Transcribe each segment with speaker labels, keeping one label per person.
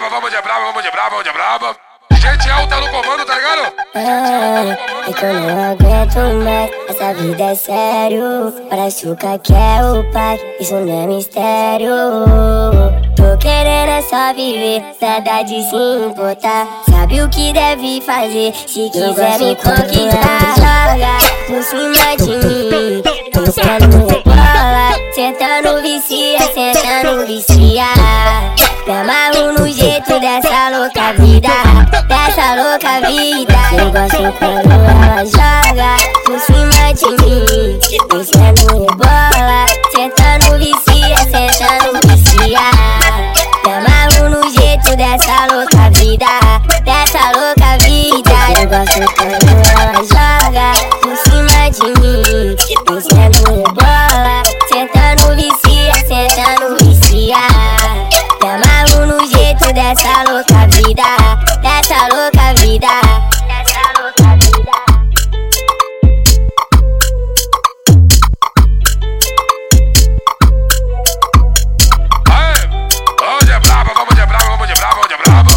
Speaker 1: vamos de brava, vamos de brava, vamos de brava. Gente alta no comando, tá ligado?
Speaker 2: É, é que eu não aguento mais, essa vida é sério. Para que é o pai, isso não é mistério. Tô querendo é só viver, nada de se importar. Sabe o que deve fazer, se quiser me conquistar. Joga por cima de mim, pensando bola. Sentando vicia, sentando vicia. No jeito dessa louca vida Dessa louca vida. Eu gosto quando ela joga Por cima de mim Descendo rebola Sentando vicia, sentando vicia. Amarro no jeito dessa louca vida Dessa louca vida. Eu gosto quando ela joga dessa louca vida, dessa louca vida, dessa louca vida.
Speaker 1: vamos de brava, vamos de brava, vamos de brava, vamos de brava.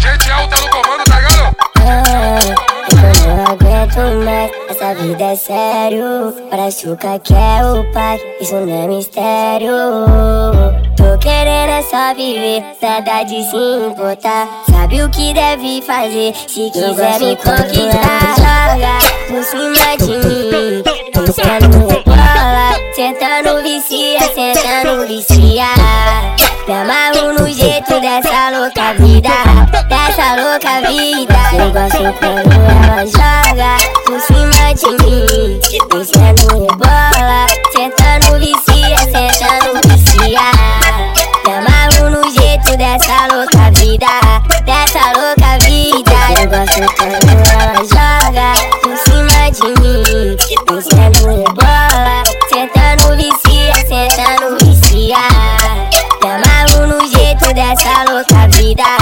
Speaker 1: Gente alta no comando, tá ligado?
Speaker 2: eu não aguento mais, essa vida é sério. Para Chuca que é o pai, isso não é mistério. Tô querendo é só viver, nada de se importar. Sabe o que deve fazer, se quiser me conquistar. Joga por cima de mim, pensando bola. Sentando vicia, sentando vicia. Me amarro no jeito dessa louca vida, dessa louca vida. Eu gosto quando ela joga por cima de mim, essa louca vida